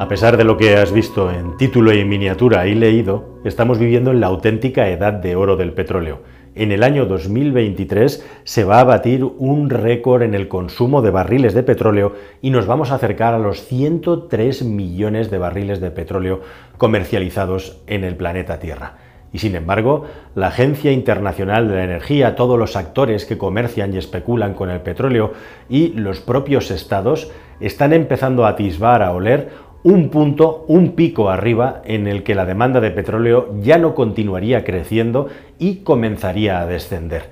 A pesar de lo que has visto en título y miniatura y leído, estamos viviendo en la auténtica edad de oro del petróleo. En el año 2023 se va a batir un récord en el consumo de barriles de petróleo y nos vamos a acercar a los 103 millones de barriles de petróleo comercializados en el planeta Tierra. Y sin embargo, la Agencia Internacional de la Energía, todos los actores que comercian y especulan con el petróleo y los propios estados están empezando a atisbar, a oler un punto, un pico arriba en el que la demanda de petróleo ya no continuaría creciendo y comenzaría a descender.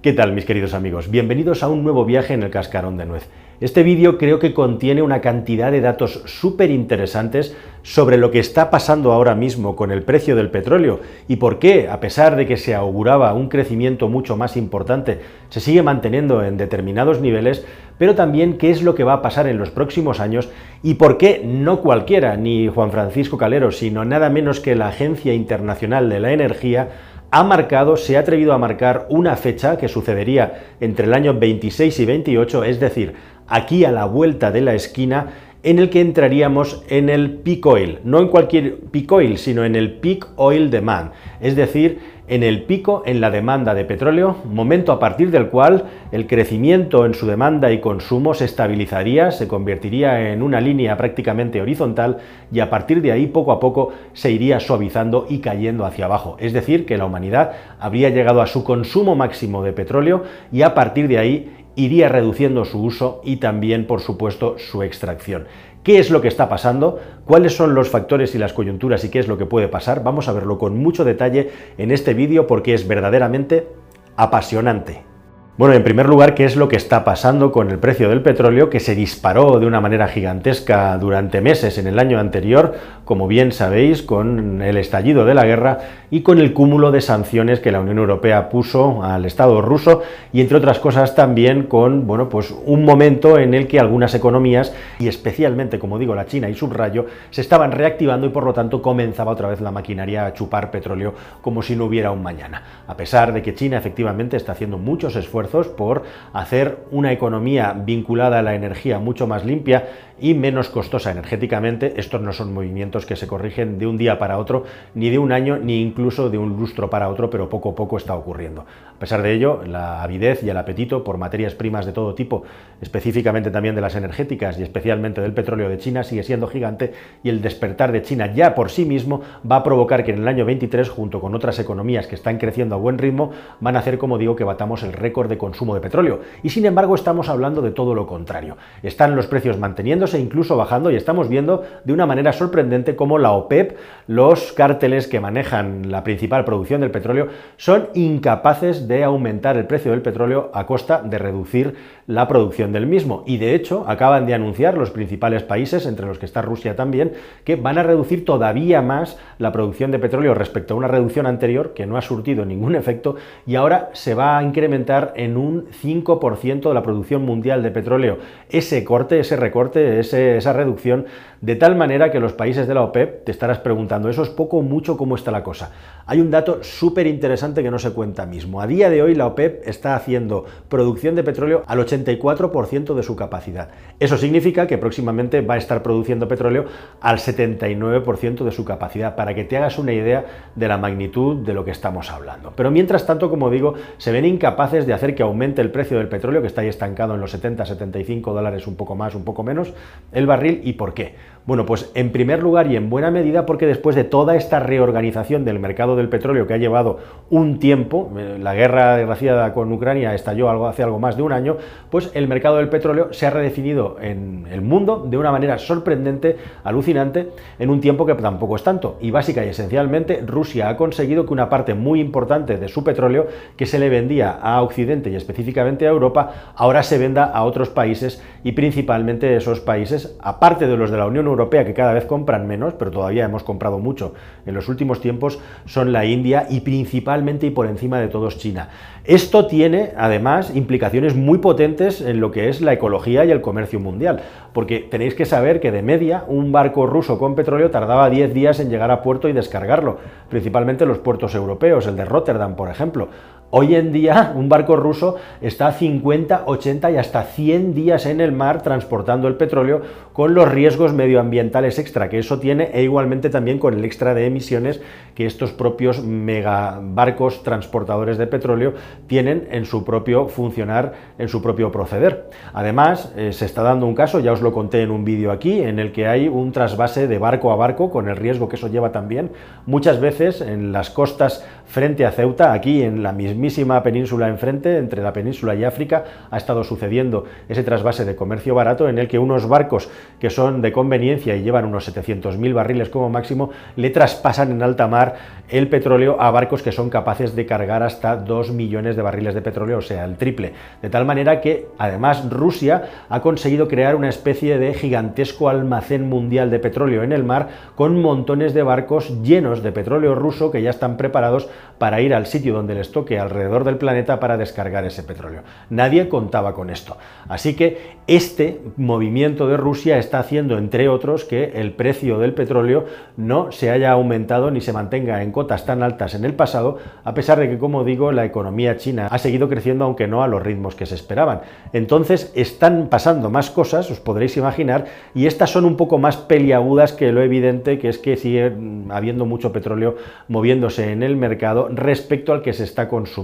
¿Qué tal mis queridos amigos? Bienvenidos a un nuevo viaje en el cascarón de nuez. Este vídeo creo que contiene una cantidad de datos súper interesantes sobre lo que está pasando ahora mismo con el precio del petróleo y por qué, a pesar de que se auguraba un crecimiento mucho más importante, se sigue manteniendo en determinados niveles, pero también qué es lo que va a pasar en los próximos años y por qué no cualquiera, ni Juan Francisco Calero, sino nada menos que la Agencia Internacional de la Energía, ha marcado, se ha atrevido a marcar una fecha que sucedería entre el año 26 y 28, es decir, aquí a la vuelta de la esquina, en el que entraríamos en el peak oil, no en cualquier peak oil, sino en el peak oil demand, es decir, en el pico en la demanda de petróleo, momento a partir del cual el crecimiento en su demanda y consumo se estabilizaría, se convertiría en una línea prácticamente horizontal y a partir de ahí poco a poco se iría suavizando y cayendo hacia abajo. Es decir, que la humanidad habría llegado a su consumo máximo de petróleo y a partir de ahí iría reduciendo su uso y también, por supuesto, su extracción. ¿Qué es lo que está pasando? ¿Cuáles son los factores y las coyunturas y qué es lo que puede pasar? Vamos a verlo con mucho detalle en este vídeo porque es verdaderamente apasionante. Bueno, en primer lugar, ¿qué es lo que está pasando con el precio del petróleo que se disparó de una manera gigantesca durante meses en el año anterior, como bien sabéis, con el estallido de la guerra y con el cúmulo de sanciones que la Unión Europea puso al Estado ruso y entre otras cosas también con, bueno, pues un momento en el que algunas economías y especialmente, como digo, la China y subrayo, se estaban reactivando y por lo tanto comenzaba otra vez la maquinaria a chupar petróleo como si no hubiera un mañana. A pesar de que China efectivamente está haciendo muchos esfuerzos por hacer una economía vinculada a la energía mucho más limpia y menos costosa energéticamente. Estos no son movimientos que se corrigen de un día para otro, ni de un año, ni incluso de un lustro para otro, pero poco a poco está ocurriendo. A pesar de ello, la avidez y el apetito por materias primas de todo tipo, específicamente también de las energéticas y especialmente del petróleo de China, sigue siendo gigante y el despertar de China ya por sí mismo va a provocar que en el año 23, junto con otras economías que están creciendo a buen ritmo, van a hacer, como digo, que batamos el récord de consumo de petróleo. Y sin embargo, estamos hablando de todo lo contrario. Están los precios manteniéndose incluso bajando y estamos viendo de una manera sorprendente cómo la OPEP, los cárteles que manejan la principal producción del petróleo, son incapaces de aumentar el precio del petróleo a costa de reducir la producción del mismo. Y de hecho acaban de anunciar los principales países, entre los que está Rusia también, que van a reducir todavía más la producción de petróleo respecto a una reducción anterior que no ha surtido ningún efecto y ahora se va a incrementar en un 5% de la producción mundial de petróleo. Ese corte, ese recorte, esa reducción, de tal manera que los países de la OPEP, te estarás preguntando, ¿eso es poco o mucho? ¿Cómo está la cosa? Hay un dato súper interesante que no se cuenta mismo. A día de hoy la OPEP está haciendo producción de petróleo al 84% de su capacidad. Eso significa que próximamente va a estar produciendo petróleo al 79% de su capacidad, para que te hagas una idea de la magnitud de lo que estamos hablando. Pero mientras tanto, como digo, se ven incapaces de hacer que aumente el precio del petróleo, que está ahí estancado en los 70-75 dólares, un poco más, un poco menos, el barril. ¿Y por qué? Bueno, pues en primer lugar y en buena medida porque después de toda esta reorganización del mercado del petróleo que ha llevado un tiempo, eh, la guerra desgraciada con Ucrania estalló algo, hace algo más de un año, pues el mercado del petróleo se ha redefinido en el mundo de una manera sorprendente, alucinante, en un tiempo que tampoco es tanto. Y básica y esencialmente Rusia ha conseguido que una parte muy importante de su petróleo que se le vendía a Occidente y específicamente a Europa, ahora se venda a otros países y principalmente esos países, aparte de los de la Unión Europea que cada vez compran menos, pero todavía hemos comprado mucho en los últimos tiempos, son la India y principalmente y por encima de todos China. Esto tiene además implicaciones muy potentes en lo que es la ecología y el comercio mundial, porque tenéis que saber que de media un barco ruso con petróleo tardaba 10 días en llegar a puerto y descargarlo, principalmente los puertos europeos, el de Rotterdam, por ejemplo. Hoy en día un barco ruso está 50, 80 y hasta 100 días en el mar transportando el petróleo con los riesgos medioambientales extra que eso tiene e igualmente también con el extra de emisiones que estos propios megabarcos transportadores de petróleo tienen en su propio funcionar, en su propio proceder. Además, eh, se está dando un caso, ya os lo conté en un vídeo aquí, en el que hay un trasvase de barco a barco con el riesgo que eso lleva también. Muchas veces en las costas frente a Ceuta, aquí en la mismísima península enfrente, entre la península y África, ha estado sucediendo ese trasvase de comercio barato en el que unos barcos que son de conveniencia y llevan unos 700.000 barriles como máximo, le traspasan en alta mar el petróleo a barcos que son capaces de cargar hasta 2 millones de barriles de petróleo, o sea, el triple. De tal manera que, además, Rusia ha conseguido crear una especie de gigantesco almacén mundial de petróleo en el mar con montones de barcos llenos de petróleo ruso que ya están preparados para ir al sitio donde les toque alrededor del planeta para descargar ese petróleo. Nadie contaba con esto. Así que este movimiento de Rusia está haciendo, entre otros, que el precio del petróleo no se haya aumentado ni se mantenga en cotas tan altas en el pasado, a pesar de que, como digo, la economía china ha seguido creciendo, aunque no a los ritmos que se esperaban. Entonces, están pasando más cosas, os podréis imaginar, y estas son un poco más peliagudas que lo evidente, que es que sigue habiendo mucho petróleo moviéndose en el mercado respecto al que se está consumiendo.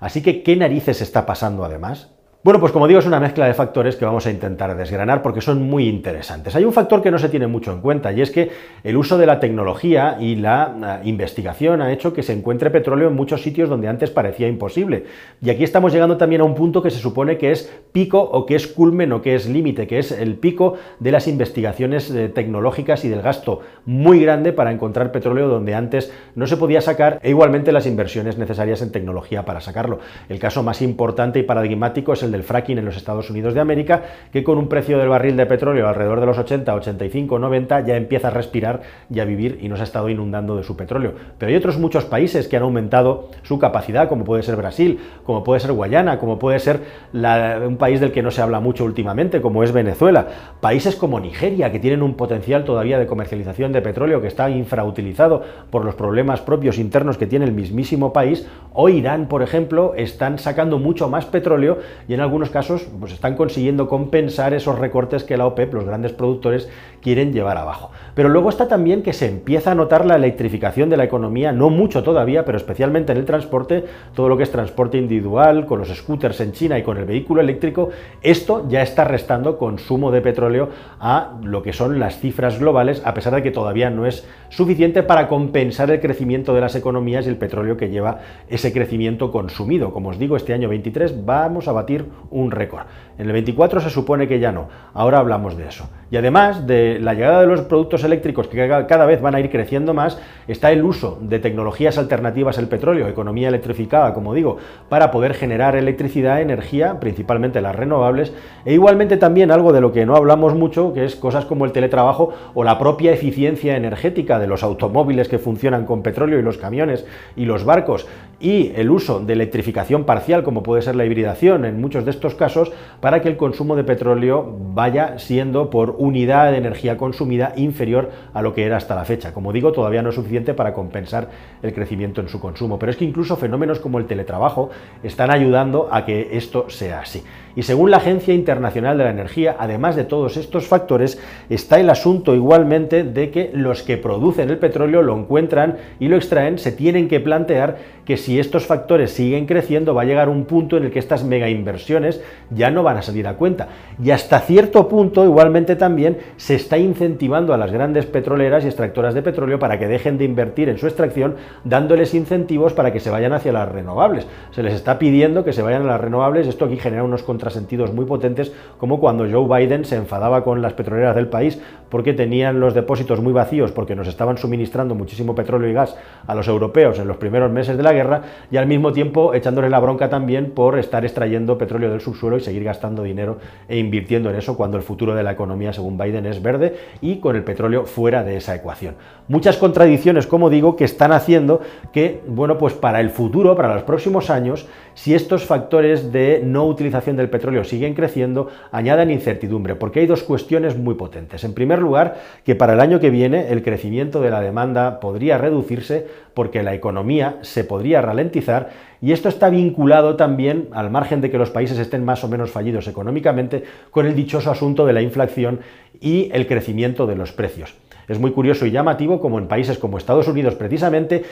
Así que, ¿qué narices está pasando además? Bueno, pues como digo, es una mezcla de factores que vamos a intentar desgranar porque son muy interesantes. Hay un factor que no se tiene mucho en cuenta y es que el uso de la tecnología y la eh, investigación ha hecho que se encuentre petróleo en muchos sitios donde antes parecía imposible. Y aquí estamos llegando también a un punto que se supone que es pico o que es culmen o que es límite, que es el pico de las investigaciones eh, tecnológicas y del gasto muy grande para encontrar petróleo donde antes no se podía sacar e igualmente las inversiones necesarias en tecnología para sacarlo. El caso más importante y paradigmático es el del fracking en los Estados Unidos de América, que con un precio del barril de petróleo alrededor de los 80, 85, 90 ya empieza a respirar y a vivir y nos ha estado inundando de su petróleo. Pero hay otros muchos países que han aumentado su capacidad, como puede ser Brasil, como puede ser Guayana, como puede ser un país del que no se habla mucho últimamente, como es Venezuela. Países como Nigeria, que tienen un potencial todavía de comercialización de petróleo que está infrautilizado por los problemas propios internos que tiene el mismísimo país, o Irán, por ejemplo, están sacando mucho más petróleo y en en algunos casos pues están consiguiendo compensar esos recortes que la OPEP, los grandes productores, quieren llevar abajo. Pero luego está también que se empieza a notar la electrificación de la economía, no mucho todavía, pero especialmente en el transporte, todo lo que es transporte individual, con los scooters en China y con el vehículo eléctrico, esto ya está restando consumo de petróleo a lo que son las cifras globales, a pesar de que todavía no es suficiente para compensar el crecimiento de las economías y el petróleo que lleva ese crecimiento consumido. Como os digo, este año 23 vamos a batir un récord. En el 24 se supone que ya no. Ahora hablamos de eso. Y además de la llegada de los productos eléctricos que cada vez van a ir creciendo más, está el uso de tecnologías alternativas al petróleo, economía electrificada, como digo, para poder generar electricidad, energía, principalmente las renovables, e igualmente también algo de lo que no hablamos mucho, que es cosas como el teletrabajo o la propia eficiencia energética de los automóviles que funcionan con petróleo y los camiones y los barcos, y el uso de electrificación parcial, como puede ser la hibridación en muchos de estos casos, que el consumo de petróleo vaya siendo por unidad de energía consumida inferior a lo que era hasta la fecha. Como digo, todavía no es suficiente para compensar el crecimiento en su consumo, pero es que incluso fenómenos como el teletrabajo están ayudando a que esto sea así. Y según la Agencia Internacional de la Energía, además de todos estos factores, está el asunto igualmente de que los que producen el petróleo lo encuentran y lo extraen, se tienen que plantear que si estos factores siguen creciendo va a llegar un punto en el que estas mega inversiones ya no van a salir a cuenta. Y hasta cierto punto igualmente también se está incentivando a las grandes petroleras y extractoras de petróleo para que dejen de invertir en su extracción, dándoles incentivos para que se vayan hacia las renovables. Se les está pidiendo que se vayan a las renovables, esto aquí genera unos contrasentidos muy potentes, como cuando Joe Biden se enfadaba con las petroleras del país porque tenían los depósitos muy vacíos, porque nos estaban suministrando muchísimo petróleo y gas a los europeos en los primeros meses de la guerra, y al mismo tiempo echándole la bronca también por estar extrayendo petróleo del subsuelo y seguir gastando dinero e invirtiendo en eso cuando el futuro de la economía, según Biden, es verde y con el petróleo fuera de esa ecuación. Muchas contradicciones, como digo, que están haciendo que, bueno, pues para el futuro, para los próximos años, si estos factores de no utilización del petróleo siguen creciendo, añaden incertidumbre, porque hay dos cuestiones muy potentes. En primer lugar, que para el año que viene el crecimiento de la demanda podría reducirse porque la economía se podría ralentizar y esto está vinculado también, al margen de que los países estén más o menos fallidos económicamente, con el dichoso asunto de la inflación y el crecimiento de los precios. Es muy curioso y llamativo como en países como Estados Unidos precisamente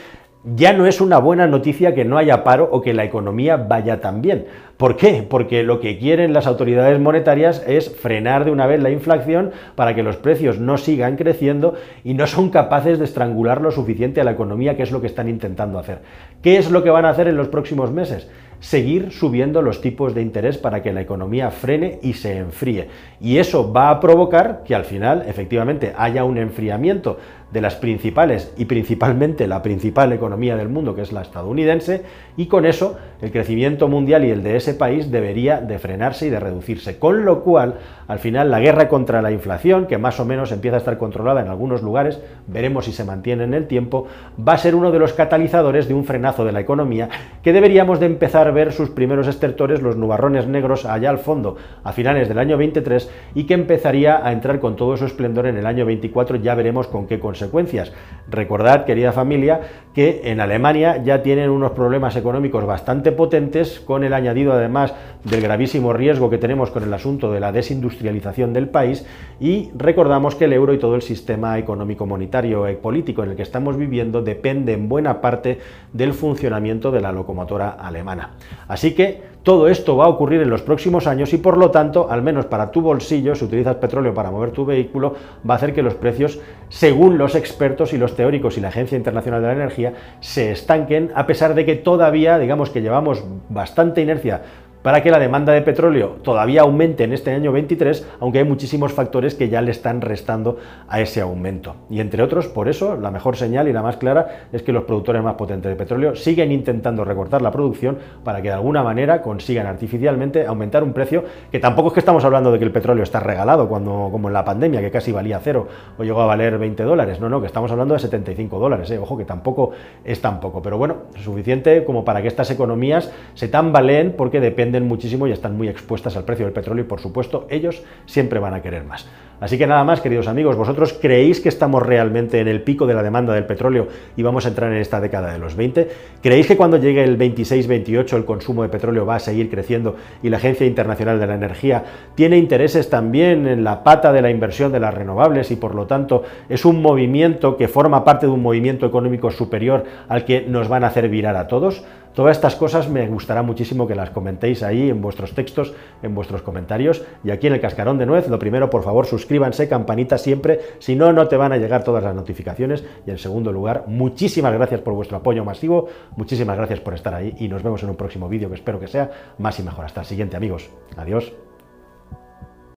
ya no es una buena noticia que no haya paro o que la economía vaya tan bien. ¿Por qué? Porque lo que quieren las autoridades monetarias es frenar de una vez la inflación para que los precios no sigan creciendo y no son capaces de estrangular lo suficiente a la economía, que es lo que están intentando hacer. ¿Qué es lo que van a hacer en los próximos meses? Seguir subiendo los tipos de interés para que la economía frene y se enfríe. Y eso va a provocar que al final, efectivamente, haya un enfriamiento de las principales y principalmente la principal economía del mundo, que es la estadounidense, y con eso el crecimiento mundial y el de ese país debería de frenarse y de reducirse. Con lo cual, al final, la guerra contra la inflación, que más o menos empieza a estar controlada en algunos lugares, veremos si se mantiene en el tiempo, va a ser uno de los catalizadores de un frenazo de la economía que deberíamos de empezar ver sus primeros estertores, los nubarrones negros allá al fondo, a finales del año 23, y que empezaría a entrar con todo su esplendor en el año 24, ya veremos con qué consecuencias. Recordad, querida familia, que en Alemania ya tienen unos problemas económicos bastante potentes, con el añadido además del gravísimo riesgo que tenemos con el asunto de la desindustrialización del país, y recordamos que el euro y todo el sistema económico, monetario y político en el que estamos viviendo depende en buena parte del funcionamiento de la locomotora alemana. Así que todo esto va a ocurrir en los próximos años y por lo tanto, al menos para tu bolsillo, si utilizas petróleo para mover tu vehículo, va a hacer que los precios, según los expertos y los teóricos y la Agencia Internacional de la Energía, se estanquen, a pesar de que todavía, digamos que llevamos bastante inercia para que la demanda de petróleo todavía aumente en este año 23, aunque hay muchísimos factores que ya le están restando a ese aumento. Y entre otros, por eso, la mejor señal y la más clara es que los productores más potentes de petróleo siguen intentando recortar la producción para que de alguna manera consigan artificialmente aumentar un precio que tampoco es que estamos hablando de que el petróleo está regalado, cuando, como en la pandemia, que casi valía cero o llegó a valer 20 dólares. No, no, que estamos hablando de 75 dólares. ¿eh? Ojo, que tampoco es tan poco. Pero bueno, suficiente como para que estas economías se tambaleen porque dependen muchísimo y están muy expuestas al precio del petróleo y por supuesto ellos siempre van a querer más. Así que nada más, queridos amigos, ¿vosotros creéis que estamos realmente en el pico de la demanda del petróleo y vamos a entrar en esta década de los 20? ¿Creéis que cuando llegue el 26-28 el consumo de petróleo va a seguir creciendo y la Agencia Internacional de la Energía tiene intereses también en la pata de la inversión de las renovables y por lo tanto es un movimiento que forma parte de un movimiento económico superior al que nos van a hacer virar a todos? Todas estas cosas me gustará muchísimo que las comentéis ahí en vuestros textos, en vuestros comentarios. Y aquí en el Cascarón de Nuez, lo primero, por favor, suscríbanse, campanita siempre, si no, no te van a llegar todas las notificaciones. Y en segundo lugar, muchísimas gracias por vuestro apoyo masivo, muchísimas gracias por estar ahí y nos vemos en un próximo vídeo que espero que sea más y mejor. Hasta el siguiente, amigos. Adiós.